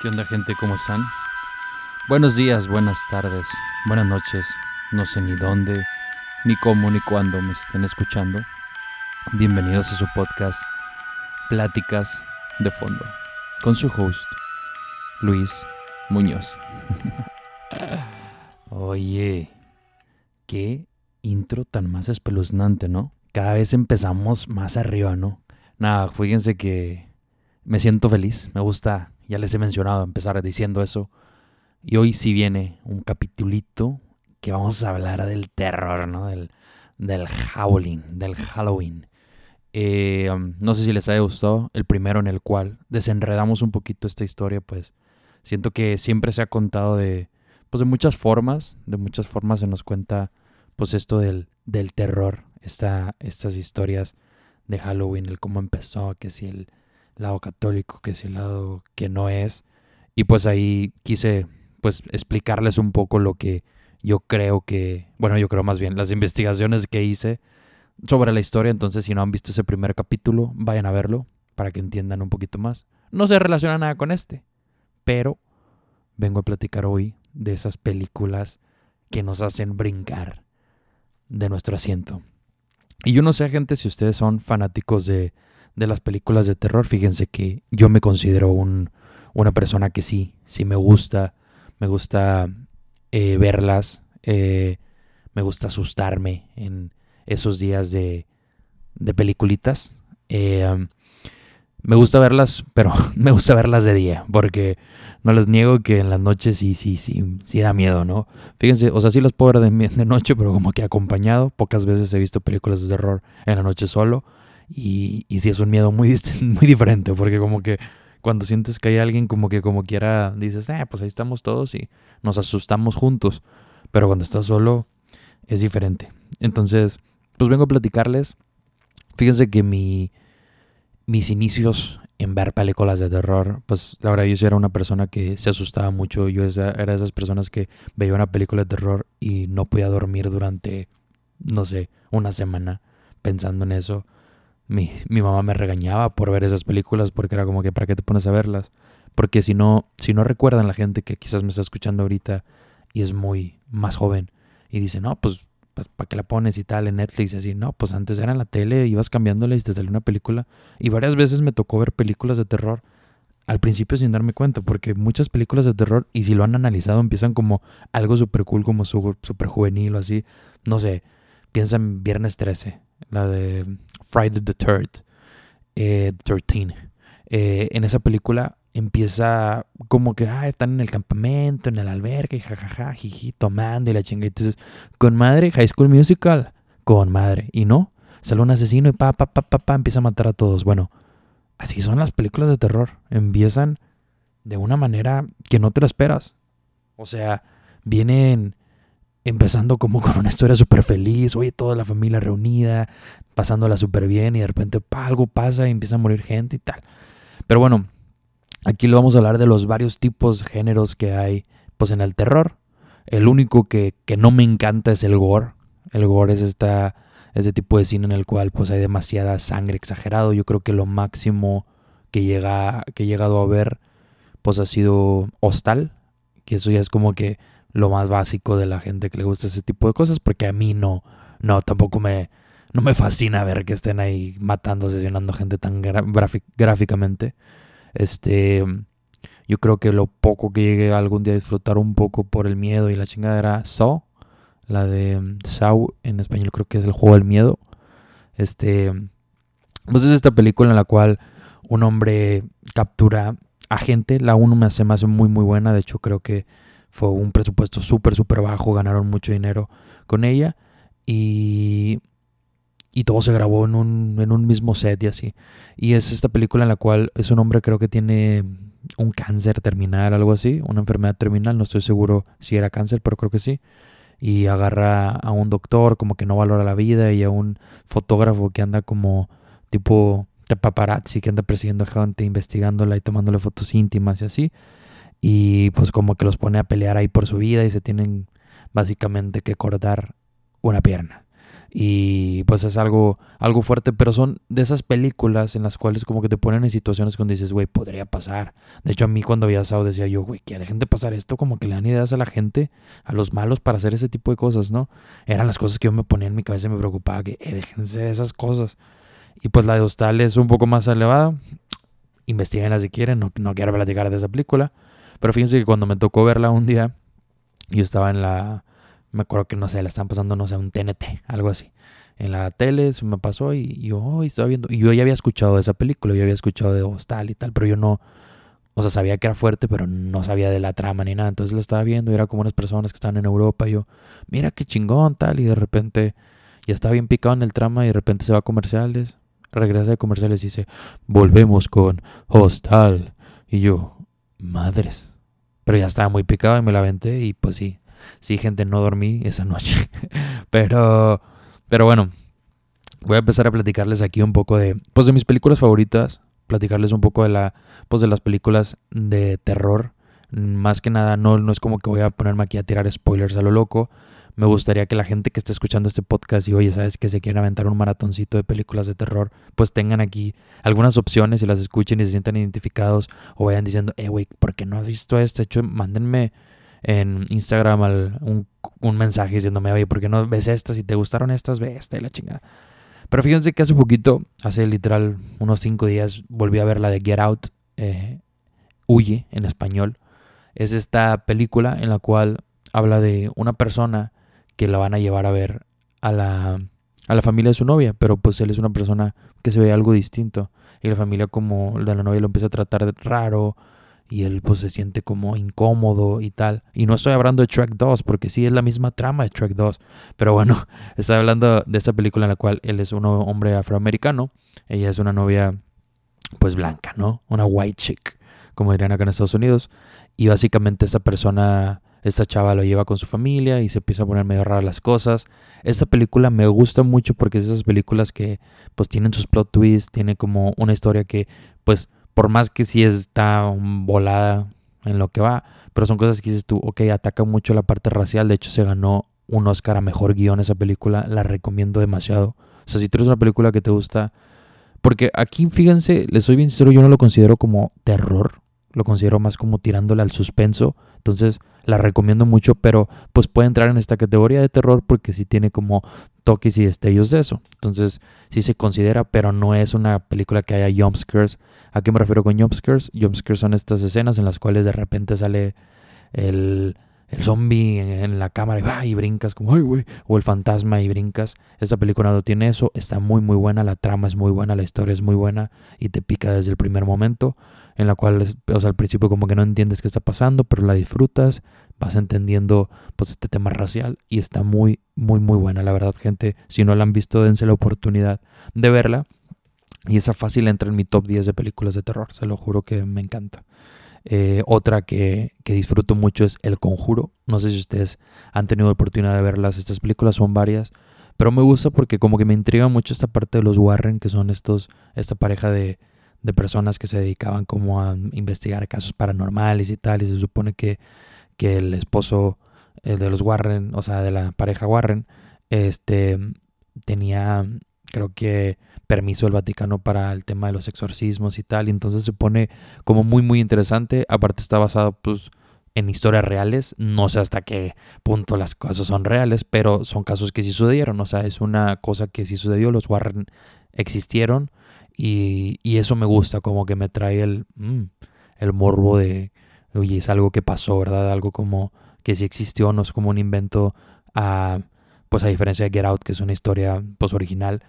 ¿Qué onda gente? ¿Cómo están? Buenos días, buenas tardes, buenas noches. No sé ni dónde, ni cómo, ni cuándo me estén escuchando. Bienvenidos a su podcast Pláticas de Fondo, con su host, Luis Muñoz. Oye, qué intro tan más espeluznante, ¿no? Cada vez empezamos más arriba, ¿no? Nada, fíjense que me siento feliz, me gusta ya les he mencionado empezar diciendo eso. Y hoy sí viene un capitulito que vamos a hablar del terror, ¿no? Del, del howling, del Halloween. Eh, um, no sé si les haya gustado el primero en el cual desenredamos un poquito esta historia, pues siento que siempre se ha contado de, pues de muchas formas, de muchas formas se nos cuenta pues esto del, del terror, esta, estas historias de Halloween, el cómo empezó, que si el, lado católico, que es el lado que no es. Y pues ahí quise pues explicarles un poco lo que yo creo que, bueno, yo creo más bien las investigaciones que hice sobre la historia. Entonces, si no han visto ese primer capítulo, vayan a verlo para que entiendan un poquito más. No se relaciona nada con este, pero vengo a platicar hoy de esas películas que nos hacen brincar de nuestro asiento. Y yo no sé, gente, si ustedes son fanáticos de de las películas de terror, fíjense que yo me considero un, una persona que sí, sí me gusta, me gusta eh, verlas, eh, me gusta asustarme en esos días de, de peliculitas. Eh, me gusta verlas, pero me gusta verlas de día, porque no les niego que en las noches sí, sí, sí, sí da miedo, ¿no? Fíjense, o sea, sí las puedo ver de, de noche, pero como que acompañado. Pocas veces he visto películas de terror en la noche solo. Y, y sí es un miedo muy, muy diferente, porque como que cuando sientes que hay alguien como que como quiera dices, eh, pues ahí estamos todos y nos asustamos juntos. Pero cuando estás solo es diferente. Entonces, pues vengo a platicarles. Fíjense que mi, mis inicios en ver películas de terror, pues la verdad yo era una persona que se asustaba mucho. Yo era de esas personas que veía una película de terror y no podía dormir durante, no sé, una semana pensando en eso mi, mi, mamá me regañaba por ver esas películas porque era como que ¿para qué te pones a verlas? Porque si no, si no recuerdan la gente que quizás me está escuchando ahorita y es muy más joven y dice, no, pues, pues ¿para qué la pones y tal en Netflix? Y así, no, pues antes era en la tele, ibas cambiándole y te salió una película. Y varias veces me tocó ver películas de terror al principio sin darme cuenta, porque muchas películas de terror, y si lo han analizado, empiezan como algo súper cool, como súper juvenil o así. No sé, piensa en Viernes 13, la de Friday the Third, eh, 13. Eh, en esa película empieza como que ah, están en el campamento, en el albergue, jajaja, jiji, tomando y la chinga. Entonces, con madre, High School Musical, con madre. Y no, sale un asesino y pa, pa, pa, pa, pa, empieza a matar a todos. Bueno, así son las películas de terror. Empiezan de una manera que no te la esperas. O sea, vienen empezando como con una historia súper feliz, oye, toda la familia reunida, pasándola súper bien y de repente algo pasa y empieza a morir gente y tal. Pero bueno, aquí lo vamos a hablar de los varios tipos, géneros que hay pues en el terror. El único que, que no me encanta es el gore. El gore es esta, ese tipo de cine en el cual pues hay demasiada sangre exagerado. Yo creo que lo máximo que, llega, que he llegado a ver pues ha sido Hostal, que eso ya es como que lo más básico de la gente que le gusta ese tipo de cosas, porque a mí no, no, tampoco me, no me fascina ver que estén ahí matando, asesinando gente tan gráficamente. Este, yo creo que lo poco que llegué algún día a disfrutar un poco por el miedo y la chingada era Saw, la de mm, Saw en español creo que es el juego del miedo. Este, pues es esta película en la cual un hombre captura a gente, la uno me hace, me hace muy muy buena, de hecho creo que fue un presupuesto súper, súper bajo, ganaron mucho dinero con ella y, y todo se grabó en un, en un mismo set y así. Y es esta película en la cual es un hombre creo que tiene un cáncer terminal, algo así, una enfermedad terminal, no estoy seguro si era cáncer, pero creo que sí. Y agarra a un doctor como que no valora la vida y a un fotógrafo que anda como tipo de paparazzi que anda persiguiendo a gente, investigándola y tomándole fotos íntimas y así y pues como que los pone a pelear ahí por su vida y se tienen básicamente que cortar una pierna. Y pues es algo, algo fuerte, pero son de esas películas en las cuales como que te ponen en situaciones donde dices, güey, podría pasar. De hecho, a mí cuando había asado decía yo, güey, que dejen de pasar esto, como que le dan ideas a la gente, a los malos para hacer ese tipo de cosas, ¿no? Eran las cosas que yo me ponía en mi cabeza y me preocupaba, que eh, déjense de esas cosas. Y pues la de Hostal es un poco más elevada. Investíguenla si quieren, no, no quiero platicar de esa película. Pero fíjense que cuando me tocó verla un día, yo estaba en la me acuerdo que, no sé, la están pasando, no sé, un TNT, algo así. En la tele se me pasó y yo estaba viendo. Y yo ya había escuchado esa película, yo había escuchado de Hostal y tal, pero yo no. O sea, sabía que era fuerte, pero no sabía de la trama ni nada. Entonces la estaba viendo y era como unas personas que estaban en Europa. Y yo, mira qué chingón, tal. Y de repente ya estaba bien picado en el trama y de repente se va a comerciales. Regresa de comerciales y dice, volvemos con Hostal. Y yo, madres. Pero ya estaba muy picado y me la y pues sí, Sí, gente, no dormí esa noche. pero, pero bueno, voy a empezar a platicarles aquí un poco de, pues, de mis películas favoritas. Platicarles un poco de la, pues, de las películas de terror. Más que nada, no, no es como que voy a ponerme aquí a tirar spoilers a lo loco. Me gustaría que la gente que esté escuchando este podcast y oye, sabes que se quieren aventar un maratoncito de películas de terror, pues tengan aquí algunas opciones y las escuchen y se sientan identificados o vayan diciendo, eh, güey, ¿por qué no has visto esto? De hecho, mándenme en Instagram un, un, mensaje diciéndome, oye, ¿por qué no ves estas? Si te gustaron estas, ve esta y la chingada. Pero fíjense que hace poquito, hace literal unos cinco días, volví a ver la de Get Out, eh, Huye en español. Es esta película en la cual habla de una persona que la van a llevar a ver a la, a la familia de su novia, pero pues él es una persona que se ve algo distinto. Y la familia como de la novia lo empieza a tratar raro, y él pues se siente como incómodo y tal. Y no estoy hablando de Track 2 porque sí es la misma trama de Track 2, pero bueno, estoy hablando de esta película en la cual él es un hombre afroamericano, ella es una novia pues blanca, ¿no? Una white chick, como dirían acá en Estados Unidos, y básicamente esta persona esta chava lo lleva con su familia y se empieza a poner medio raras las cosas. Esta película me gusta mucho porque es esas películas que pues tienen sus plot twists, tiene como una historia que pues por más que sí está volada en lo que va, pero son cosas que dices tú, ok, ataca mucho la parte racial, de hecho se ganó un Oscar a Mejor Guión esa película, la recomiendo demasiado. O sea, si tú eres una película que te gusta, porque aquí, fíjense, les soy bien sincero, yo no lo considero como terror, lo considero más como tirándole al suspenso, entonces la recomiendo mucho, pero pues puede entrar en esta categoría de terror porque sí tiene como toques y destellos de eso. Entonces sí se considera, pero no es una película que haya jumpscares. ¿A qué me refiero con jumpscares? Jumpscares son estas escenas en las cuales de repente sale el, el zombie en, la cámara y, va y brincas como, ay, güey, o el fantasma y brincas. Esta película no tiene eso, está muy, muy buena, la trama es muy buena, la historia es muy buena y te pica desde el primer momento en la cual, o sea, al principio como que no entiendes qué está pasando, pero la disfrutas, vas entendiendo pues este tema racial y está muy, muy, muy buena, la verdad, gente. Si no la han visto, dense la oportunidad de verla. Y esa fácil entra en mi top 10 de películas de terror, se lo juro que me encanta. Eh, otra que, que, disfruto mucho es El Conjuro. No sé si ustedes han tenido oportunidad de verlas. Estas películas son varias. Pero me gusta porque como que me intriga mucho esta parte de los Warren, que son estos, esta pareja de, de personas que se dedicaban como a investigar casos paranormales y tal, y se supone que, que el esposo el de los Warren, o sea, de la pareja Warren, este tenía, creo que permiso del Vaticano para el tema de los exorcismos y tal, y entonces se pone como muy muy interesante, aparte está basado pues en historias reales, no sé hasta qué punto las cosas son reales, pero son casos que sí sucedieron, o sea, es una cosa que sí sucedió, los Warren existieron, y, y, eso me gusta, como que me trae el, mm, el morbo de, oye, es algo que pasó, ¿verdad? Algo como que sí existió, no es como un invento, a, pues a diferencia de Get Out, que es una historia pues original.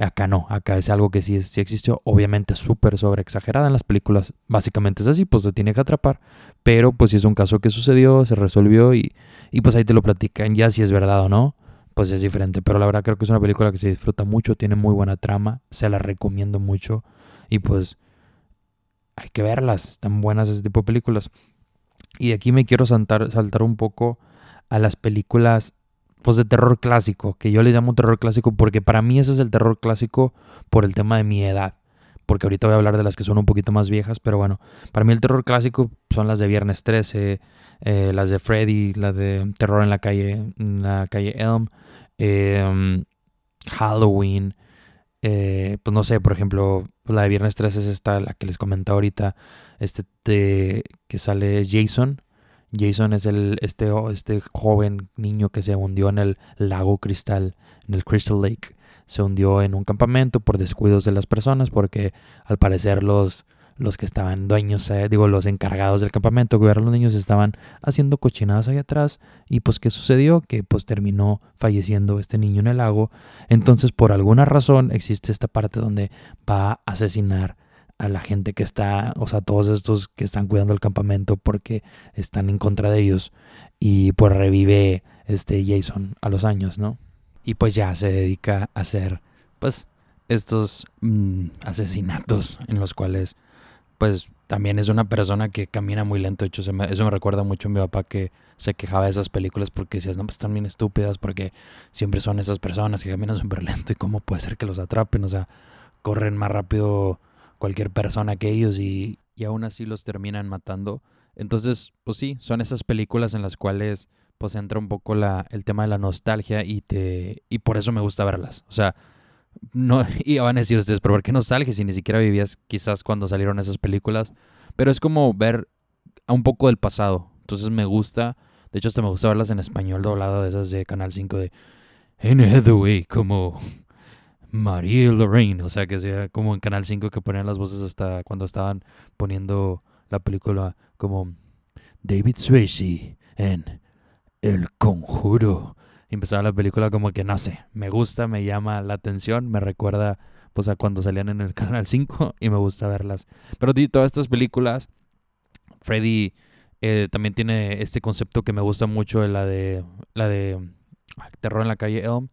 Acá no, acá es algo que sí, sí existió, obviamente súper sobre exagerada en las películas, básicamente es así, pues se tiene que atrapar, pero pues si es un caso que sucedió, se resolvió y, y pues ahí te lo platican ya si es verdad o no pues es diferente. Pero la verdad creo que es una película que se disfruta mucho, tiene muy buena trama, se la recomiendo mucho y pues hay que verlas, están buenas ese tipo de películas. Y aquí me quiero saltar, saltar un poco a las películas pues de terror clásico, que yo le llamo terror clásico porque para mí ese es el terror clásico por el tema de mi edad. Porque ahorita voy a hablar de las que son un poquito más viejas, pero bueno, para mí el terror clásico son las de Viernes 13, eh, las de Freddy, las de Terror en la calle, en la calle Elm, em, Halloween. Eh, pues no sé, por ejemplo, la de Viernes 13 es esta, la que les comenté ahorita. Este que sale Jason. Jason es el, este, este joven niño que se hundió en el lago Cristal, en el Crystal Lake. Se hundió en un campamento por descuidos de las personas porque al parecer los, los que estaban dueños, eh, digo, los encargados del campamento, que los niños, estaban haciendo cochinadas ahí atrás. Y pues, ¿qué sucedió? Que pues terminó falleciendo este niño en el lago. Entonces, por alguna razón, existe esta parte donde va a asesinar a la gente que está, o sea, todos estos que están cuidando el campamento porque están en contra de ellos. Y pues revive este Jason a los años, ¿no? Y pues ya se dedica a hacer, pues, estos mm, asesinatos en los cuales, pues, también es una persona que camina muy lento. De hecho, eso me recuerda mucho a mi papá que se quejaba de esas películas porque decías, no, pues están bien estúpidas porque siempre son esas personas que caminan súper lento y cómo puede ser que los atrapen. O sea, corren más rápido cualquier persona que ellos y, y aún así los terminan matando. Entonces, pues sí, son esas películas en las cuales pues entra un poco la, el tema de la nostalgia y te y por eso me gusta verlas. O sea, no y van a decir ustedes, pero ¿por qué nostalgia si ni siquiera vivías quizás cuando salieron esas películas? Pero es como ver a un poco del pasado. Entonces me gusta, de hecho hasta me gusta verlas en español doblado de esas de Canal 5 de Anne Hathaway como María Lorraine, o sea, que sea como en Canal 5 que ponían las voces hasta cuando estaban poniendo la película como David Swayze en El Conjuro. Y empezaba la película como que sé, me gusta, me llama la atención, me recuerda pues a cuando salían en el Canal 5 y me gusta verlas. Pero todas estas películas, Freddy eh, también tiene este concepto que me gusta mucho, la de la de Terror en la calle Elm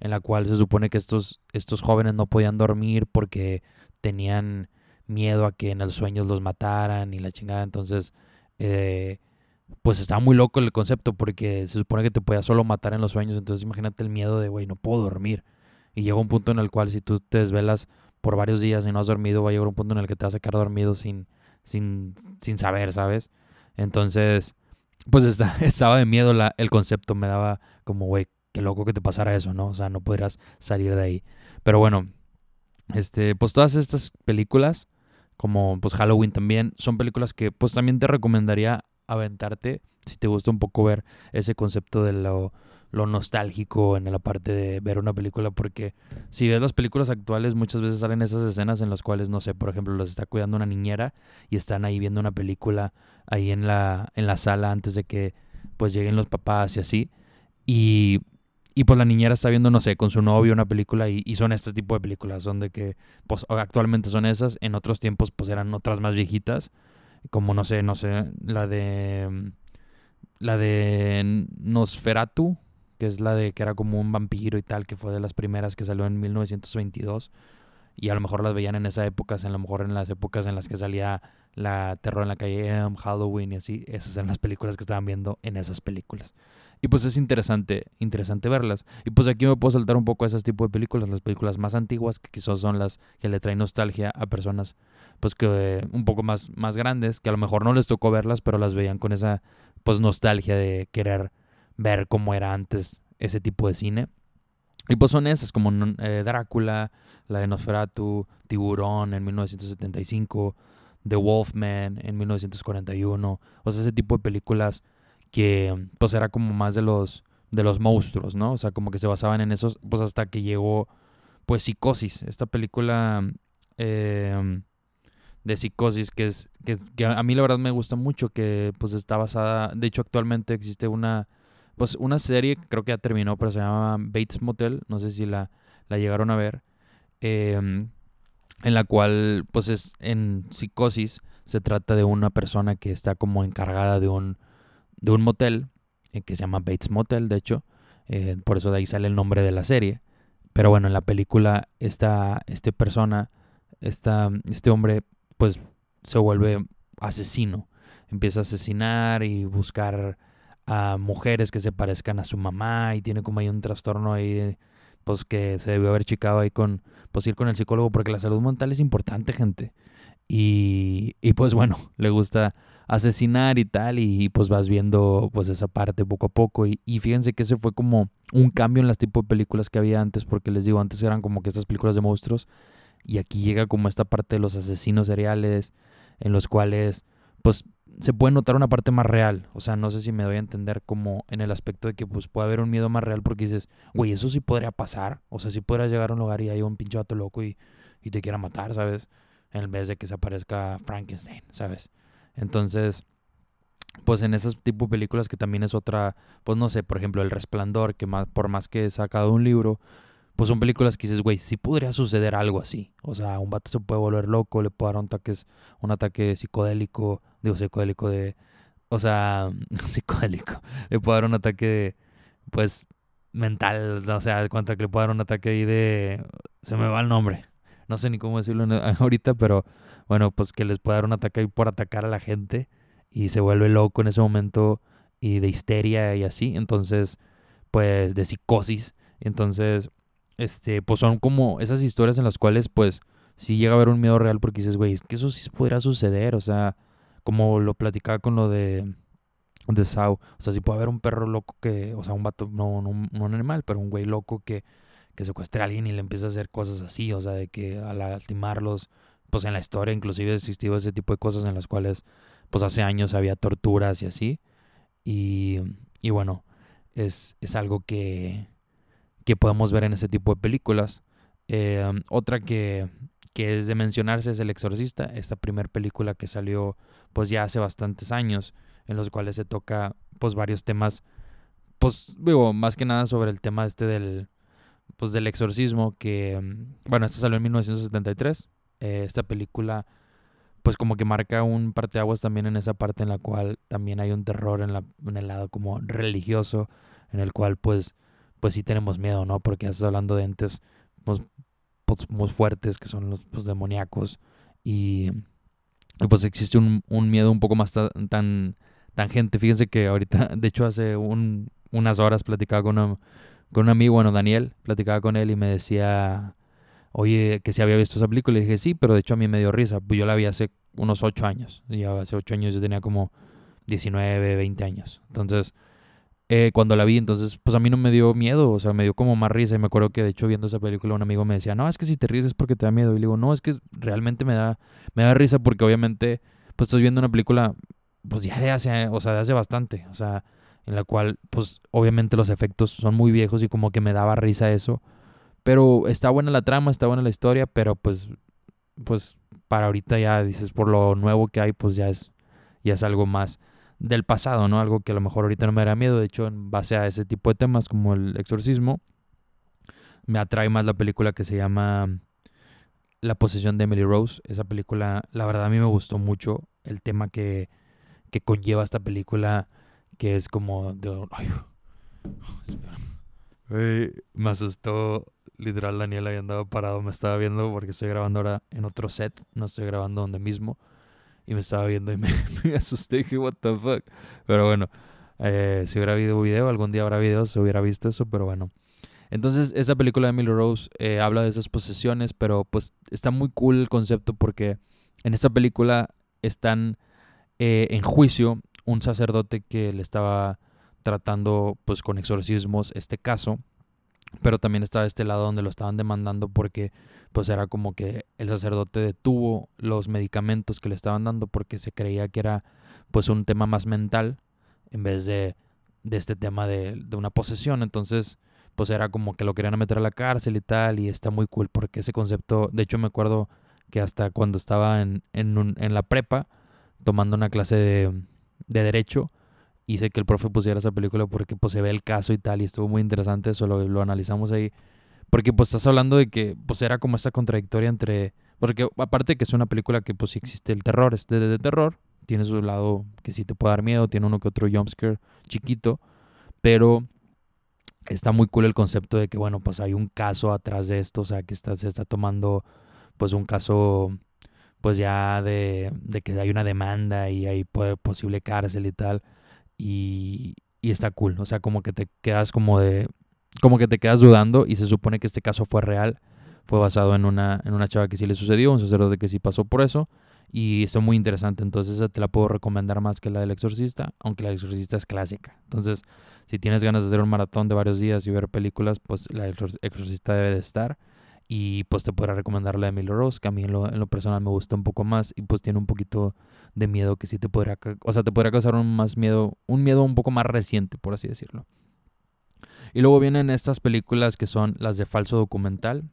en la cual se supone que estos, estos jóvenes no podían dormir porque tenían miedo a que en los sueños los mataran y la chingada. Entonces, eh, pues estaba muy loco el concepto porque se supone que te podía solo matar en los sueños. Entonces, imagínate el miedo de, güey, no puedo dormir. Y llega un punto en el cual si tú te desvelas por varios días y no has dormido, va a llegar un punto en el que te vas a quedar dormido sin, sin, sin saber, ¿sabes? Entonces, pues estaba de miedo la, el concepto. Me daba como, güey, qué loco que te pasara eso, ¿no? O sea, no podrías salir de ahí. Pero bueno, este, pues todas estas películas, como pues Halloween también, son películas que pues también te recomendaría aventarte si te gusta un poco ver ese concepto de lo, lo nostálgico en la parte de ver una película, porque si ves las películas actuales muchas veces salen esas escenas en las cuales, no sé, por ejemplo, los está cuidando una niñera y están ahí viendo una película ahí en la, en la sala antes de que pues lleguen los papás y así. Y y pues la niñera está viendo, no sé, con su novio una película y, son este tipo de películas, son de que pues actualmente son esas, en otros tiempos pues eran otras más viejitas, como no sé, no sé, la de la de Nosferatu, que es la de que era como un vampiro y tal, que fue de las primeras que salió en 1922 y a lo mejor las veían en esa época, a lo mejor en las épocas en las que salía la terror en la calle Halloween y así, esas eran las películas que estaban viendo en esas películas. Y pues es interesante, interesante verlas. Y pues aquí me puedo saltar un poco a ese tipo de películas, las películas más antiguas, que quizás son las que le traen nostalgia a personas pues que un poco más, más grandes, que a lo mejor no les tocó verlas, pero las veían con esa pues nostalgia de querer ver cómo era antes ese tipo de cine. Y pues son esas, como eh, Drácula, la de Nosferatu, Tiburón en 1975, The Wolfman en 1941, o sea, ese tipo de películas que pues era como más de los de los monstruos, ¿no? O sea, como que se basaban en esos, pues hasta que llegó pues Psicosis, esta película em, de Psicosis que es que, que, a mí la verdad me gusta mucho que pues está basada, de hecho actualmente existe una pues una serie, creo que ya terminó, pero se llama Bates Motel, no sé si la, la llegaron a ver, em, en la cual pues es en Psicosis se trata de una persona que está como encargada de un de un motel eh, que se llama Bates Motel, de hecho. Eh, por eso de ahí sale el nombre de la serie. Pero bueno, en la película esta, este persona, esta, este hombre, pues se vuelve asesino. Empieza a asesinar y buscar a mujeres que se parezcan a su mamá y tiene como ahí un trastorno ahí, pues que se debió haber chicado ahí con, pues ir con el psicólogo porque la salud mental es importante, gente. Y, y pues bueno, le gusta asesinar y tal, y, pues vas viendo pues esa parte poco a poco. Y, y, fíjense que ese fue como un cambio en las tipos de películas que había antes, porque les digo, antes eran como que estas películas de monstruos, y aquí llega como esta parte de los asesinos seriales, en los cuales pues se puede notar una parte más real. O sea, no sé si me doy a entender como en el aspecto de que pues puede haber un miedo más real porque dices, güey, eso sí podría pasar. O sea, si podrías llegar a un lugar y hay un pinche vato loco y, y te quiera matar, ¿sabes? En vez de que se aparezca Frankenstein, ¿sabes? Entonces, pues en esas tipo de películas que también es otra, pues no sé, por ejemplo, El Resplandor, que más, por más que he sacado un libro, pues son películas que dices, güey, sí podría suceder algo así. O sea, un vato se puede volver loco, le puede dar un ataque, un ataque psicodélico, digo psicodélico de, o sea, psicodélico, le puede dar un ataque, pues, mental, o sea, cuenta que le puede dar un ataque ahí de, se me va el nombre, no sé ni cómo decirlo ahorita, pero bueno, pues que les puede dar un ataque por atacar a la gente y se vuelve loco en ese momento y de histeria y así, entonces, pues, de psicosis, entonces, este, pues son como esas historias en las cuales, pues, si llega a haber un miedo real porque dices, güey, es que eso sí podría suceder, o sea, como lo platicaba con lo de, de Sao. O sea, si puede haber un perro loco que, o sea, un vato, no, no, no un animal, pero un güey loco que, que secuestre a alguien y le empieza a hacer cosas así, o sea, de que al lastimarlos, pues en la historia inclusive existió ese tipo de cosas en las cuales, pues hace años había torturas y así. Y, y bueno, es, es algo que, que podemos ver en ese tipo de películas. Eh, otra que, que es de mencionarse es El Exorcista, esta primera película que salió pues ya hace bastantes años, en los cuales se toca pues varios temas, pues digo, más que nada sobre el tema este del, pues del exorcismo, que, bueno, esta salió en 1973, eh, esta película pues como que marca un parteaguas también en esa parte en la cual también hay un terror en, la, en el lado como religioso, en el cual pues, pues sí tenemos miedo, ¿no? Porque estás hablando de entes pues, pues, muy fuertes que son los pues, demoníacos y pues existe un, miedo un poco más tan tangente. Fíjense que ahorita, de hecho hace un, unas horas platicaba con, con un amigo, bueno, Daniel, platicaba con él y me decía, oye, que si había visto esa película. Y dije, sí, pero de hecho a mí me dio risa. Pues yo la vi hace unos ocho años. Y hace ocho años yo tenía como 19, 20 años. Entonces, eh, cuando la vi, entonces, pues a mí no me dio miedo, o sea, me dio como más risa. Y me acuerdo que, de hecho, viendo esa película, un amigo me decía, no, es que si te ríes es porque te da miedo. Y le digo, no, es que realmente me da, me da risa porque obviamente, pues estás viendo una película, pues ya de hace, o sea, de hace bastante, o sea, en la cual, pues obviamente los efectos son muy viejos y como que me daba risa eso. Pero está buena la trama, está buena la historia, pero pues, pues para ahorita ya dices, por lo nuevo que hay, pues ya es, ya es algo más del pasado, ¿no? Algo que a lo mejor ahorita no me da miedo. De hecho, en base a ese tipo de temas como el exorcismo, me atrae más la película que se llama La posesión de Emily Rose. Esa película, la verdad, a mí me gustó mucho el tema que, que conlleva esta película, que es como de... Ay, me asustó literal Daniel ahí andaba parado, me estaba viendo porque estoy grabando ahora en otro set, no estoy grabando donde mismo y me estaba viendo y me, asusté dije, what the fuck. Pero bueno, eh, si hubiera habido video, algún día habrá video, se hubiera visto eso, pero bueno. Entonces, esa película de Emily Rose eh, habla de esas posesiones, pero pues está muy cool el concepto porque en esta película están eh, en juicio un sacerdote que le estaba tratando pues con exorcismos este caso pero también estaba este lado donde lo estaban demandando porque pues era como que el sacerdote detuvo los medicamentos que le estaban dando porque se creía que era pues un tema más mental en vez de, de este tema de, de, una posesión. Entonces pues era como que lo querían meter a la cárcel y tal y está muy cool porque ese concepto, de hecho me acuerdo que hasta cuando estaba en, en, en la prepa tomando una clase de, de derecho, hice que el profe pusiera esa película porque pues se ve el caso y tal y estuvo muy interesante, eso lo, lo analizamos ahí. Porque pues estás hablando de que pues era como esta contradictoria entre... Porque aparte de que es una película que pues existe el terror, es de, terror, tiene su lado que sí te puede dar miedo, tiene uno que otro jumpscare chiquito, pero está muy cool el concepto de que bueno, pues hay un caso atrás de esto, o sea, que está, se está tomando pues un caso pues ya de, de que hay una demanda y hay posible cárcel y tal y, está cool. O sea, como que te quedas como de. Como que te quedas dudando y se supone que este caso fue real. Fue basado en una, en una chava que sí le sucedió, un sacerdote que sí pasó por eso. y está muy interesante. Entonces esa te la puedo recomendar más que la del exorcista, aunque la del exorcista es clásica. Entonces, si tienes ganas de hacer un maratón de varios días y ver películas, pues la exorcista debe de estar. Y pues te podrá recomendar la de Emily Rose, que a mí en lo, en lo, personal me gusta un poco más y pues tiene un poquito de miedo que sí te podrá, o sea, te causar un más miedo, un miedo un poco más reciente, por así decirlo. Y luego vienen estas películas que son las de falso documental.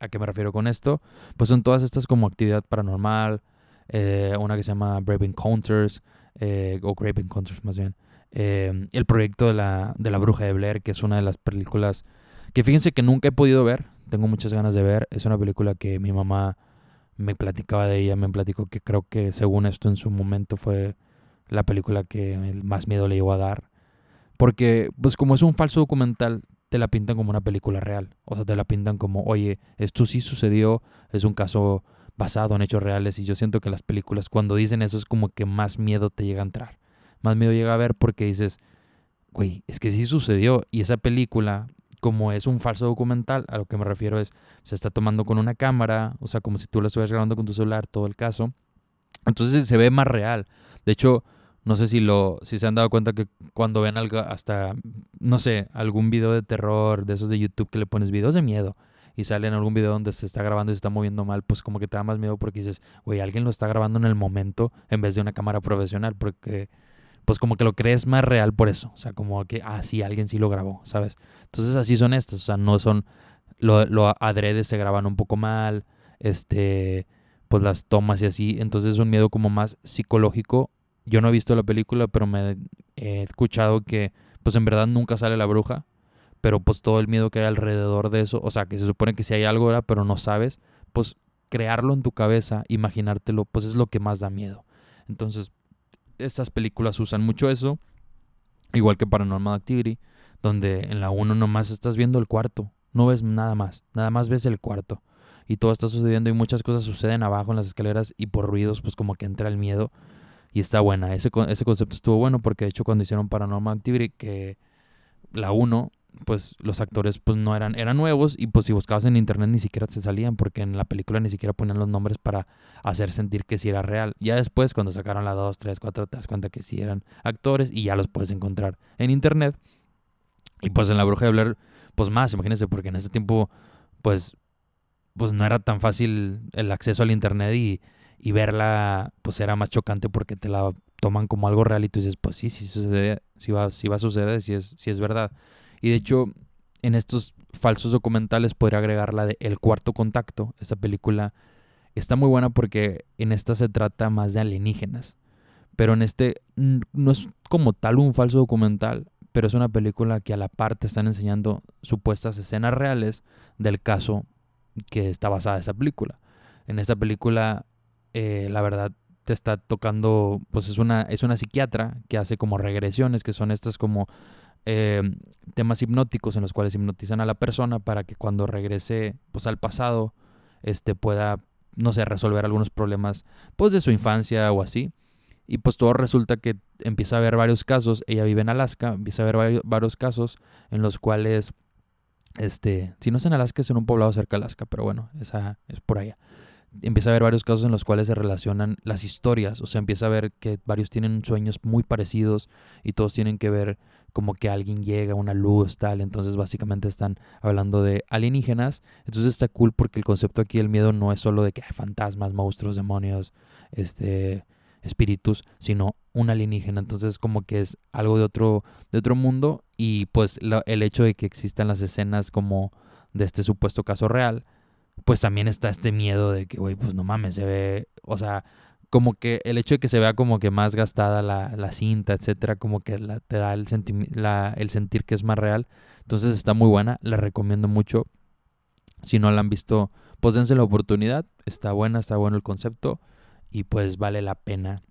¿A qué me refiero con esto? Pues son todas estas como actividad paranormal, eh, una que se llama Brave Encounters, eh, o Grave Encounters más bien. Eh, el proyecto de la, de la Bruja de Blair, que es una de las películas que fíjense que nunca he podido ver, tengo muchas ganas de ver. Es una película que mi mamá me platicaba de ella, me platicó que creo que según esto en su momento fue la película que más miedo le llevó a dar. Porque, pues como es un falso documental, te la pintan como una película real. O sea, te la pintan como, oye, esto sí sucedió, es un caso basado en hechos reales. Y yo siento que las películas, cuando dicen eso, es como que más miedo te llega a entrar. Más miedo llega a ver porque dices, güey, es que sí sucedió. Y esa película, como es un falso documental, a lo que me refiero es, se está tomando con una cámara, o sea, como si tú lo estuvieras grabando con tu celular, todo el caso. Entonces se ve más real. De hecho, no sé si lo, si se han dado cuenta que cuando ven algo, hasta, no sé, algún video de terror de esos de YouTube que le pones videos de miedo y sale en algún video donde se está grabando y se está moviendo mal, pues como que te da más miedo porque dices, güey, alguien lo está grabando en el momento en vez de una cámara profesional, porque pues como que lo crees más real por eso, o sea, como que, ah, sí, alguien sí lo grabó, ¿sabes? Entonces así son estas, o sea, no son, lo, lo adrede se graban un poco mal, este, pues las tomas y así, entonces es un miedo como más psicológico yo no he visto la película, pero he escuchado que pues en verdad nunca sale la bruja, pero pues todo el miedo que hay alrededor de eso, o sea, que se supone que si hay algo, pero no sabes, pues crearlo en tu cabeza, imaginártelo, pues es lo que más da miedo. Entonces, estas películas usan mucho eso, igual que Paranormal Activity, donde en la 1 nomás estás viendo el cuarto, no ves nada más, nada más ves el cuarto. Y todo está sucediendo y muchas cosas suceden abajo en las escaleras y por ruidos pues como que entra el miedo y está buena. Ese, ese concepto estuvo bueno porque de hecho cuando hicieron Paranormal Activity, que la 1, pues los actores pues no eran, eran nuevos y pues si buscabas en internet ni siquiera se salían porque en la película ni siquiera ponían los nombres para hacer sentir que sí era real. Ya después cuando sacaron la 2, 3, 4 te das cuenta que sí eran actores y ya los puedes encontrar en internet. Y pues en La Bruja de Blair, pues más, imagínense, porque en ese tiempo pues, pues no era tan fácil el acceso al internet y y verla pues era más chocante porque te la toman como algo real y tú dices, pues sí, sí sucede, sí va, sí va a suceder, si es, si es verdad. Y de hecho, en estos falsos documentales podría agregar la de El Cuarto Contacto. Esta película está muy buena porque en esta se trata más de alienígenas. Pero en este no es como tal un falso documental, pero es una película que a la par te están enseñando supuestas escenas reales del caso que está basada esa película. En esta película eh, la verdad te está tocando, pues es una, es una psiquiatra que hace como regresiones, que son estas como eh, temas hipnóticos en los cuales hipnotizan a la persona para que cuando regrese pues al pasado este, pueda, no sé, resolver algunos problemas pues de su infancia o así. Y pues todo resulta que empieza a haber varios casos, ella vive en Alaska, empieza a haber varios, casos en los cuales, este, si no es en Alaska, es en un poblado cerca de Alaska, pero bueno, esa es por allá empieza a haber varios casos en los cuales se relacionan las historias, o sea, empieza a ver que varios tienen sueños muy parecidos y todos tienen que ver como que alguien llega, una luz, tal, entonces básicamente están hablando de alienígenas, entonces está cool porque el concepto aquí del miedo no es solo de que hay fantasmas, monstruos, demonios, este espíritus, sino un alienígena, entonces como que es algo de otro de otro mundo y pues el hecho de que existan las escenas como de este supuesto caso real pues también está este miedo de que, güey, pues no mames, se ve, o sea, como que el hecho de que se vea como que más gastada la, cinta, etcétera, como que te da el, la, el sentir que es más real. Entonces está muy buena, la recomiendo mucho. Si no la han visto, pues la oportunidad. Está buena, está bueno el concepto y pues vale la pena.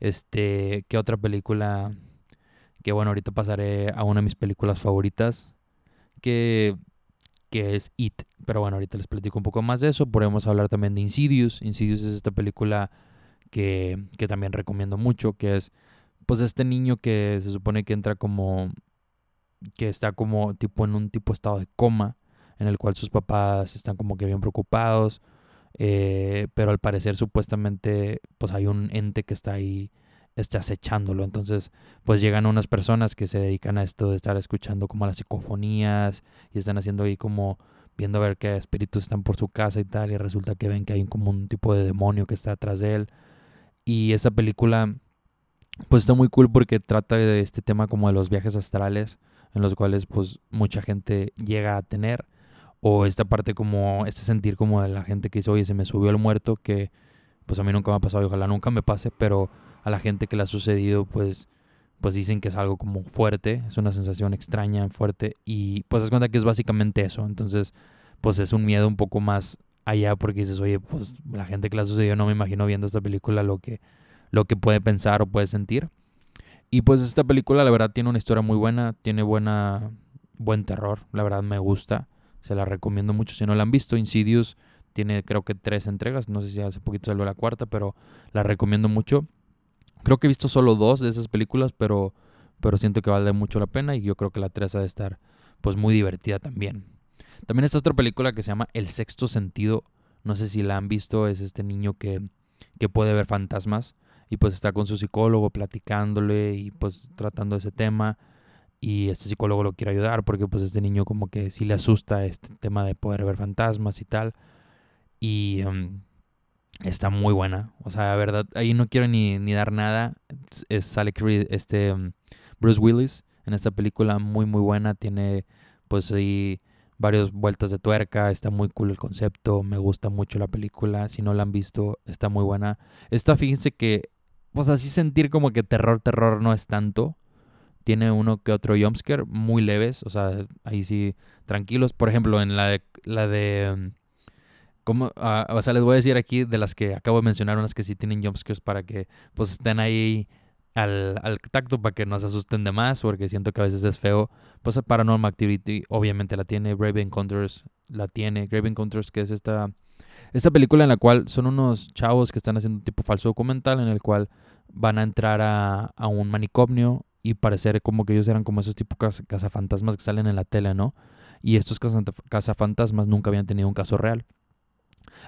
Este, ¿qué otra película? Que bueno, ahorita pasaré a una de mis películas favoritas. Que que es It. Pero bueno, ahorita les platico un poco más de eso. Podemos hablar también de Insidious. Insidious es esta película que, que también recomiendo mucho, que es pues este niño que se supone que entra como, que está como tipo en un tipo estado de coma, en el cual sus papás están como que bien preocupados. Eh, pero al parecer supuestamente pues hay un ente que está ahí está acechándolo. Entonces, pues llegan unas personas que se dedican a esto de estar escuchando como las psicofonías y están haciendo ahí como viendo a ver qué espíritus están por su casa y tal, y resulta que ven que hay como un tipo de demonio que está atrás de él. Y esa película, pues está muy cool porque trata de este tema como de los viajes astrales, en los cuales pues mucha gente llega a tener, o esta parte como, este sentir como de la gente que dice, oye, se me subió el muerto, que pues a mí nunca me ha pasado y ojalá nunca me pase, pero a la gente que le ha sucedido, pues, pues dicen que es algo como fuerte, es una sensación extraña, fuerte, y pues es cuenta que es básicamente eso. Entonces, pues es un miedo un poco más allá porque dices, oye, pues la gente que le ha sucedido no me imagino viendo esta película lo que, lo que puede pensar o puede sentir. Y pues esta película la verdad tiene una historia muy buena, tiene buena, buen terror, la verdad me gusta, se la recomiendo mucho si no la han visto. Insidious tiene creo que tres entregas, no sé si hace poquito salió la cuarta, pero la recomiendo mucho. Creo que he visto solo dos de esas películas, pero, pero siento que vale mucho la pena y yo creo que la tres ha de estar pues muy divertida también. También está otra película que se llama El Sexto Sentido. No sé si la han visto, es este niño que, que puede ver fantasmas y pues está con su psicólogo platicándole y pues tratando ese tema y este psicólogo lo quiere ayudar porque pues este niño como que sí le asusta este tema de poder ver fantasmas y tal y em, Está muy buena. O sea, la verdad, ahí no quiero ni, ni dar nada. Es, sale este mm, Bruce Willis en esta película, muy muy buena. Tiene pues ahí varias vueltas de tuerca. Está muy cool el concepto. Me gusta mucho la película. Si no la han visto, está muy buena. Esta, fíjense que, pues así sentir como que terror, terror no es tanto. Tiene uno que otro jumpscare muy leves. O sea, ahí sí, tranquilos. Por ejemplo, en la de, la de mm, como, ah, o sea, les voy a decir aquí de las que acabo de mencionar, unas que sí tienen jumpscares para que pues estén ahí al, al, tacto para que no se asusten de más, porque siento que a veces es feo. Pues Paranormal Activity obviamente la tiene, Brave Encounters la tiene, Grave Encounters que es esta, esta película en la cual son unos chavos que están haciendo un tipo falso documental en el cual van a entrar a, a un manicomio y parecer como que ellos eran como esos tipos cazafantasmas que salen en la tele, ¿no? Y estos cazafantasmas nunca habían tenido un caso real.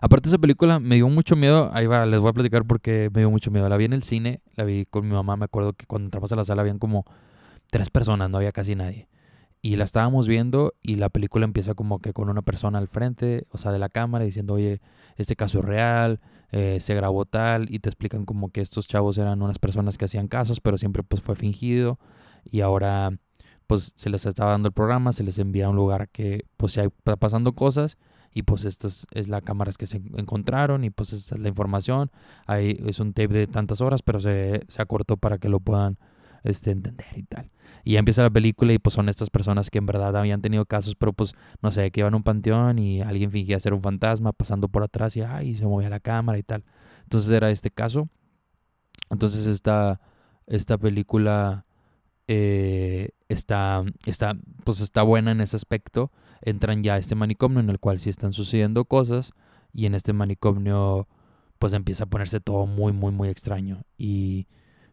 Aparte esa película me dio mucho miedo, ahí va, les voy a platicar porque me dio mucho miedo. La vi en el cine, la vi con mi mamá, me acuerdo que cuando entramos a la sala habían como tres personas, no había casi nadie. Y la estábamos viendo y la película empieza como que con una persona al frente, o sea, de la cámara, diciendo, oye, este caso es real, eh, se grabó tal, y te explican como que estos chavos eran unas personas que hacían casos, pero siempre pues fue fingido. Y ahora pues se les estaba dando el programa, se les envía a un lugar que pues se está pasando cosas y pues esto es, la cámara que se encontraron y pues esta es la información. Ahí es un tape de tantas horas, pero se, se acortó para que lo puedan este, entender y tal. Y empieza la película y pues son estas personas que en verdad habían tenido casos, pero pues no sé, que iban a un panteón y alguien fingía ser un fantasma pasando por atrás y ay, se movía la cámara y tal. Entonces era este caso. Entonces esta, esta película eh, está, está, pues está buena en ese aspecto entran ya a este manicomio en el cual sí están sucediendo cosas y en este manicomio pues empieza a ponerse todo muy, muy, muy extraño. Y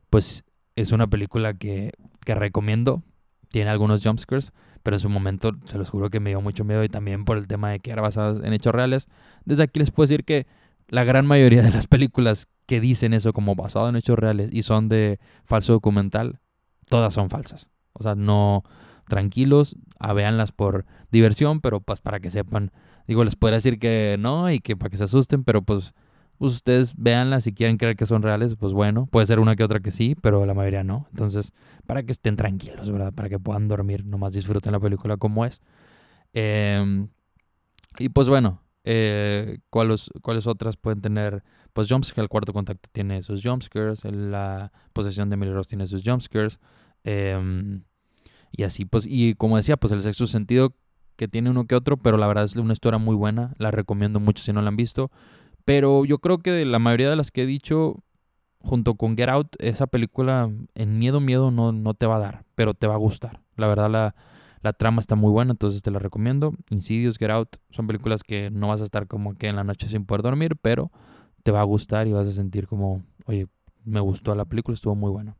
pues es una película que, que recomiendo. Tiene algunos jumpscares, pero en su momento se los juro que me dio mucho miedo y también por el tema de que era basado en hechos reales. Desde aquí les puedo decir que la gran mayoría de las películas que dicen eso como basado en hechos reales y son de falso documental, todas son falsas. O sea, no, tranquilos, a véanlas por diversión, pero pues para que sepan, digo, les podría decir que no y que para que se asusten, pero pues, pues ustedes véanlas si quieren creer que son reales, pues bueno, puede ser una que otra que sí, pero la mayoría no. Entonces, para que estén tranquilos, ¿verdad? Para que puedan dormir, nomás disfruten la película como es. Em, y pues bueno, eh, ¿cuáles, ¿cuáles otras pueden tener? Pues jumpscare, el cuarto contacto tiene sus jumpscares, la posesión de Emily Rose tiene sus jumpscares. Eh, y así, pues, y como decía, pues el sexto sentido que tiene uno que otro, pero la verdad es una historia muy buena, la recomiendo mucho si no la han visto. Pero yo creo que la mayoría de las que he dicho, junto con Get Out, esa película en miedo, miedo no, no te va a dar, pero te va a gustar. La verdad, la, la trama está muy buena, entonces te la recomiendo. Insidious, Get Out, son películas que no vas a estar como que en la noche sin poder dormir, pero te va a gustar y vas a sentir como, oye, me gustó la película, estuvo muy buena.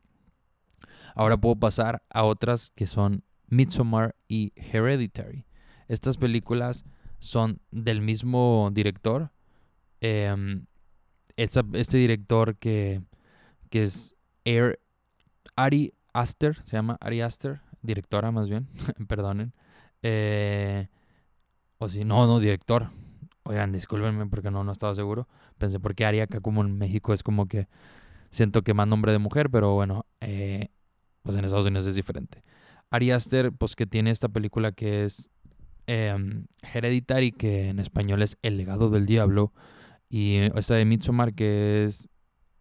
Ahora puedo pasar a otras que son Midsommar y Hereditary. Estas películas son del mismo director. em, este director que, que es Air, Ari Aster, se llama Ari Aster, directora más bien, perdonen. Eh, o si no, no, director. Oigan, discúlpenme porque no, no estaba seguro. Pensé porque Ari acá como en México es como que siento que más nombre de mujer, pero bueno, eh, pues en Estados Unidos es diferente. Ari Aster, pues que tiene esta película que es eh, Hereditary, que en español es El legado del diablo, y esta de Midsommar, que es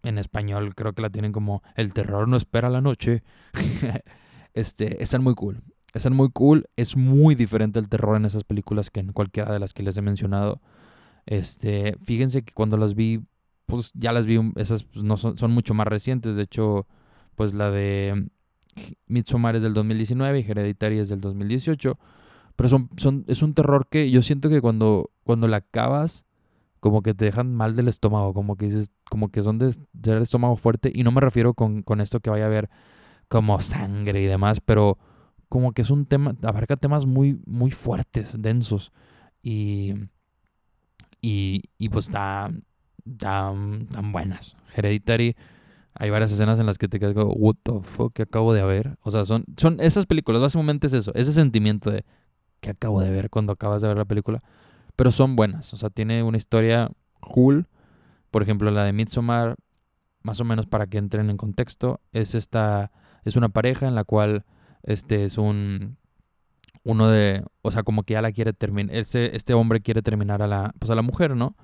en español, creo que la tienen como El terror no espera la noche. este, están muy cool. Están muy cool. Es muy diferente el terror en esas películas que en cualquiera de las que les he mencionado. Este, fíjense que cuando las vi, pues ya las vi, esas pues, no son, son mucho más recientes. De hecho, pues la de Midsommar es del 2019 y Hereditary es del 2018. Pero son, son, es un terror que yo siento que cuando, cuando la acabas, como que te dejan mal del estómago, como que dices, como que son de, de estómago fuerte. Y no me refiero con, con esto que vaya a haber como sangre y demás, pero como que es un tema, abarca temas muy, muy fuertes, densos. Y, y, y pues tan, tan, tan buenas. Hereditary hay varias escenas en las que te quedas como, what the fuck, que acabo de ver. O sea, son, son esas películas, básicamente es eso, ese sentimiento de que acabo de ver cuando acabas de ver la película. Pero son buenas, o sea, tiene una historia cool. Por ejemplo, la de Midsommar, más o menos para que entren en contexto, es esta, es una pareja en la cual este es un, uno de, o sea, como que ya la quiere terminar, este, este hombre quiere terminar a la, pues a la mujer, ¿no?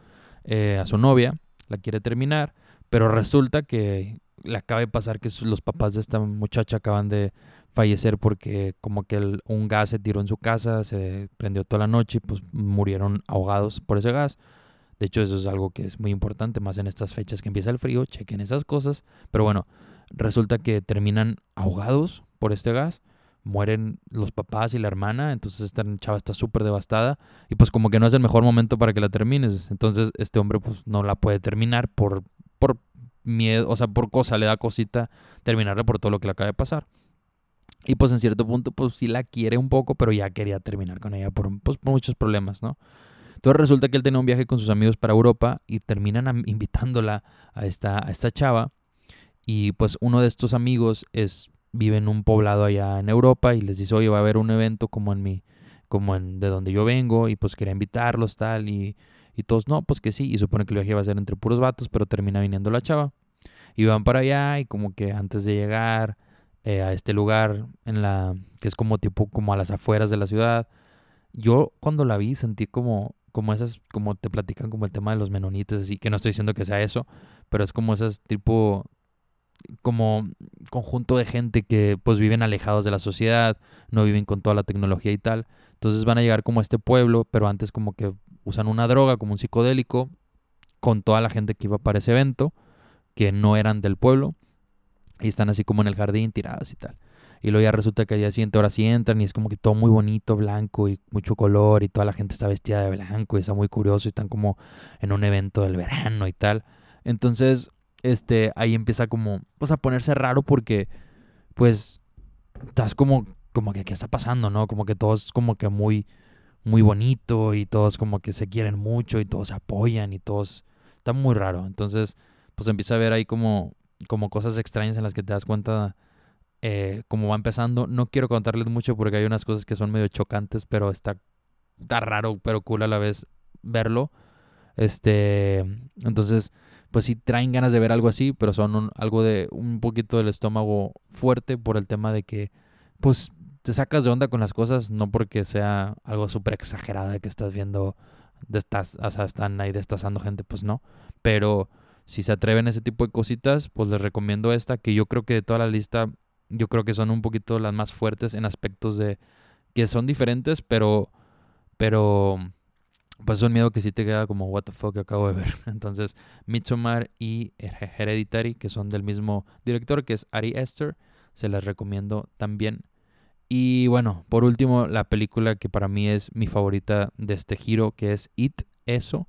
Eh, a su novia, la quiere terminar pero resulta que le acaba de pasar que los papás de esta muchacha acaban de fallecer porque como que un gas se tiró en su casa, se prendió toda la noche y pues murieron ahogados por ese gas. De hecho, eso es algo que es muy importante, más en estas fechas que empieza el frío, chequen esas cosas. Pero bueno, resulta que terminan ahogados por este gas, mueren los papás y la hermana, entonces esta chava está súper devastada y pues como que no es el mejor momento para que la termines. Entonces este hombre pues no la puede terminar por por miedo, o sea, por cosa, le da cosita terminarle por todo lo que le acaba de pasar. Y pues en cierto punto, pues sí la quiere un poco, pero ya quería terminar con ella por, pues, por muchos problemas, ¿no? Entonces resulta que él tenía un viaje con sus amigos para Europa y terminan invitándola a esta, a esta chava. Y pues uno de estos amigos es, vive en un poblado allá en Europa y les dice, oye, va a haber un evento como en mi, como en de donde yo vengo y pues quería invitarlos tal y y todos, no, pues que sí. Y supone que el viaje iba a ser entre puros vatos, pero termina viniendo la chava. Y van para allá y como que antes de llegar eh, a este lugar en la que es como tipo como a las afueras de la ciudad, yo cuando la vi sentí como como esas como te platican como el tema de los menonitas así que no estoy diciendo que sea eso, pero es como esas tipo como conjunto de gente que pues viven alejados de la sociedad, no viven con toda la tecnología y tal. Entonces van a llegar como a este pueblo, pero antes como que usan una droga como un psicodélico con toda la gente que iba para ese evento, que no eran del pueblo, y están así como en el jardín tirados y tal. Y luego ya resulta que al día siguiente ahora sí entran y es como que todo muy bonito, blanco y mucho color y toda la gente está vestida de blanco y está muy curioso y están como en un evento del verano y tal. Entonces, este, ahí empieza como, pues a ponerse raro porque, pues, estás como, como que, ¿qué está pasando, no? Como que todo es como que muy, muy bonito y todos como que se quieren mucho y todos se apoyan y todos... Está muy raro. Entonces, pues empieza a ver ahí como, como cosas extrañas en las que te das cuenta eh, cómo va empezando. No quiero contarles mucho porque hay unas cosas que son medio chocantes, pero está, está raro, pero cool a la vez verlo. Este, entonces, pues sí traen ganas de ver algo así, pero son algo de un poquito del estómago fuerte por el tema de que, pues te sacas de onda con las cosas, no porque sea algo súper exagerado que estás viendo, de o sea, están ahí destazando gente, pues no. Pero si se atreven a ese tipo de cositas, pues les recomiendo esta, que yo creo que de toda la lista, yo creo que son un poquito las más fuertes en aspectos de que son diferentes, pero, pero, pues es un miedo que sí te queda como, what the fuck, acabo de ver. Entonces, Midsommar y Hereditary, que son del mismo director, que es Ari Esther, se las recomiendo también. Y bueno, por último, la película que para mí es mi favorita de este giro, que es It, eso,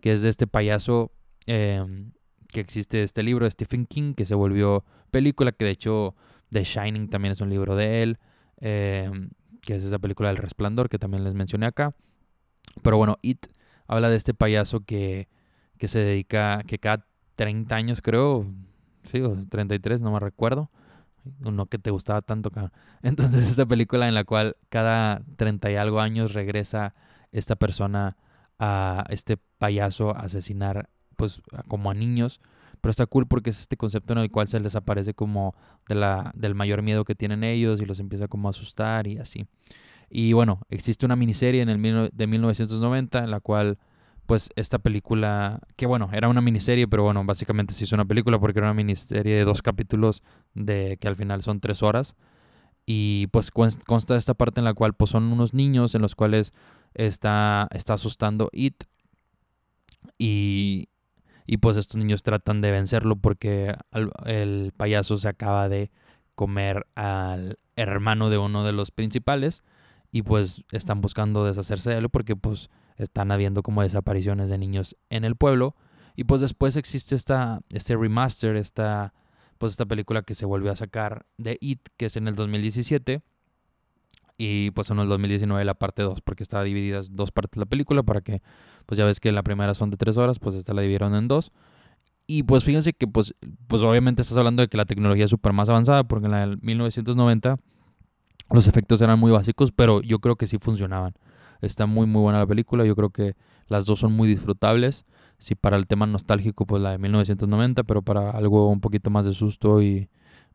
que es de este payaso em, que existe este libro de Stephen King, que se volvió película, que de hecho The Shining también es un libro de él, em, que es esa película del resplandor, que también les mencioné acá. Pero bueno, It habla de este payaso que, que se dedica, que cada 30 años creo, sí, o 33, no me recuerdo, no que te gustaba tanto. Entonces esta película en la cual cada 30 y algo años regresa esta persona a este payaso a asesinar pues como a niños, pero está cool porque es este concepto en el cual se les aparece como de la, del mayor miedo que tienen ellos y los empieza como a asustar y así. Y bueno, existe una miniserie en el de 1990 en la cual pues esta película, que bueno, era una miniserie, pero bueno, básicamente se hizo una película porque era una miniserie de dos capítulos de que al final son tres horas. Y pues consta esta parte en la cual pues son unos niños en los cuales está, está asustando It. Y, y pues estos niños tratan de vencerlo porque el payaso se acaba de comer al hermano de uno de los principales. Y pues están buscando deshacerse de él porque pues están habiendo como desapariciones de niños en el pueblo. Y pues después existe esta, este remaster, esta, pues esta película que se volvió a sacar de It, que es en el 2017. Y pues en el 2019 la parte 2, porque estaba dividida en dos partes la película, para que, pues ya ves que la primera son de tres horas, pues esta la dividieron en dos. Y pues fíjense que pues, pues obviamente estás hablando de que la tecnología es súper más avanzada, porque en la del 1990 los efectos eran muy básicos, pero yo creo que sí funcionaban. Está muy, muy buena la película. Yo creo que las dos son muy disfrutables. Si para el tema nostálgico, pues la de 1990, pero para algo un poquito más de susto y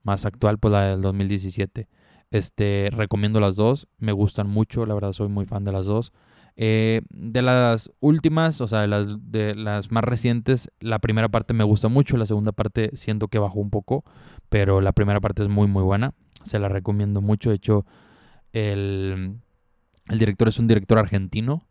más actual, pues la del 2017. Este, recomiendo las dos, me gustan mucho, la verdad soy muy fan de las dos. Eh, de las últimas, o sea, de las, de las más recientes, la primera parte me gusta mucho, la segunda parte siento que bajó un poco, pero la primera parte es muy, muy buena, se la recomiendo mucho. De hecho, el, el director es un director argentino.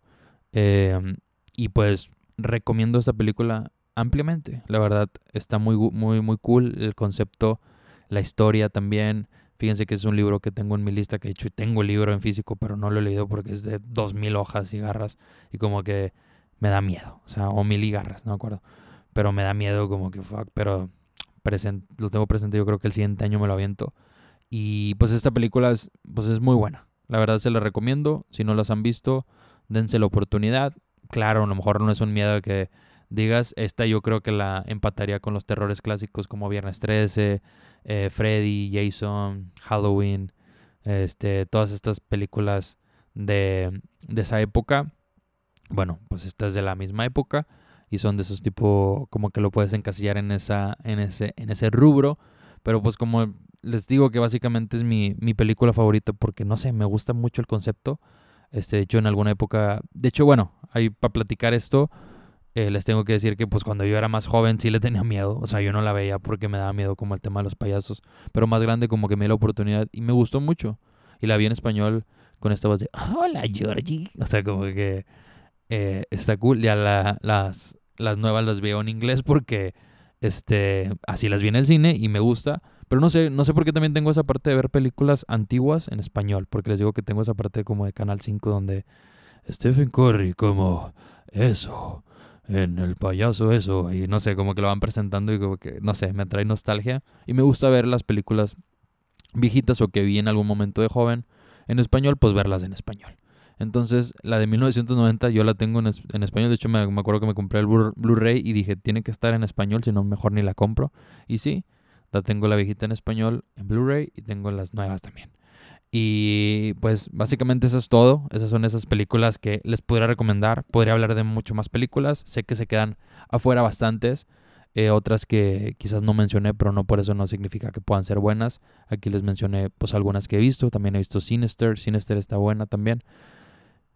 Em, y pues recomiendo esta película ampliamente. La verdad, está muy, muy, muy cool el concepto, la historia también. Fíjense que es un libro que tengo en mi lista, que de hecho tengo el libro en físico, pero no lo he leído porque es de dos mil hojas y garras. Y como que me da miedo. O sea, o mil y garras, no me acuerdo. Pero me da miedo como que fuck. Pero lo tengo presente, yo creo que el siguiente año me lo aviento. Y pues esta película es, pues es muy buena. La verdad se la recomiendo. Si no las han visto, dense la oportunidad. Claro, a lo mejor no es un miedo que digas. Esta yo creo que la empataría con los terrores clásicos como Viernes 13, eh, Freddy, Jason, Halloween, este, todas estas películas de, de esa época. Bueno, pues esta es de la misma época y son de esos tipo como que lo puedes encasillar en esa en ese en ese rubro, pero pues como les digo que básicamente es mi, mi, película favorita porque no sé, me gusta mucho el concepto. Este, de hecho, en alguna época, de hecho, bueno, ahí para platicar esto, eh, les tengo que decir que pues cuando yo era más joven sí le tenía miedo. O sea, yo no la veía porque me daba miedo como el tema de los payasos. Pero más grande como que me dio la oportunidad y me gustó mucho. Y la vi en español con esta voz de, hola Georgie. O sea, como que eh, está cool. Ya la, las, las nuevas las veo en inglés porque este, así las vi en el cine y me gusta. Pero no sé, no sé por qué también tengo esa parte de ver películas antiguas en español, porque les digo que tengo esa parte como de Canal 5 donde Stephen Curry como eso, en el payaso eso, y no sé, como que lo van presentando y como que, no sé, me trae nostalgia. Y me gusta ver las películas viejitas o que vi en algún momento de joven en español, pues verlas en español. Entonces, la de 1990 yo la tengo en, español. De hecho, me, me, acuerdo que me compré el Blu-ray y dije, tiene que estar en español, si no, mejor ni la compro. Y sí, la tengo la viejita en español en Blu-ray y tengo las nuevas también. Y pues básicamente eso es todo. Esas son esas películas que les podría recomendar. Podría hablar de mucho más películas. Sé que se quedan afuera bastantes. Eh, otras que quizás no mencioné, pero no por eso no significa que puedan ser buenas. Aquí les mencioné pues algunas que he visto. También he visto Sinister. Sinister está buena también.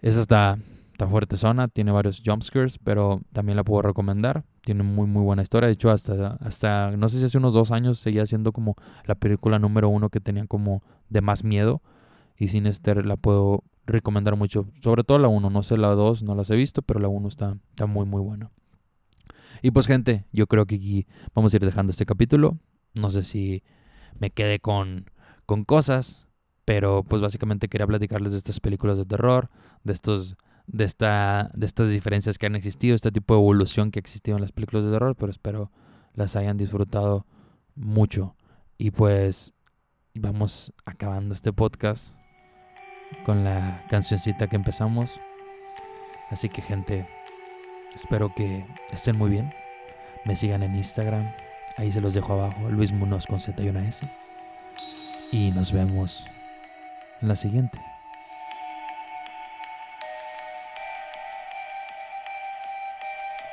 Esa está está fuerte zona, tiene varios jumpscares, pero también la puedo recomendar. Tiene muy muy buena historia. De hecho, hasta, hasta no sé si hace unos dos años seguía siendo como la película número uno que tenía como de más miedo. Y Sinister la puedo recomendar mucho. Sobre todo la uno, no sé la dos, no las he visto, pero la uno está, está muy muy buena. Y pues gente, yo creo que aquí vamos a ir dejando este capítulo. No sé si me quedé con, con cosas, pero pues básicamente quería platicarles de estas películas de terror, de estos de, esta, de estas diferencias que han existido, este tipo de evolución que ha existido en las películas de terror, pero espero las hayan disfrutado mucho. Y pues vamos acabando este podcast con la cancioncita que empezamos. Así que gente, Espero que estén muy bien. Me sigan en Instagram. Ahí se los dejo abajo. Luis Munoz con Z y una S. Y nos vemos en la siguiente.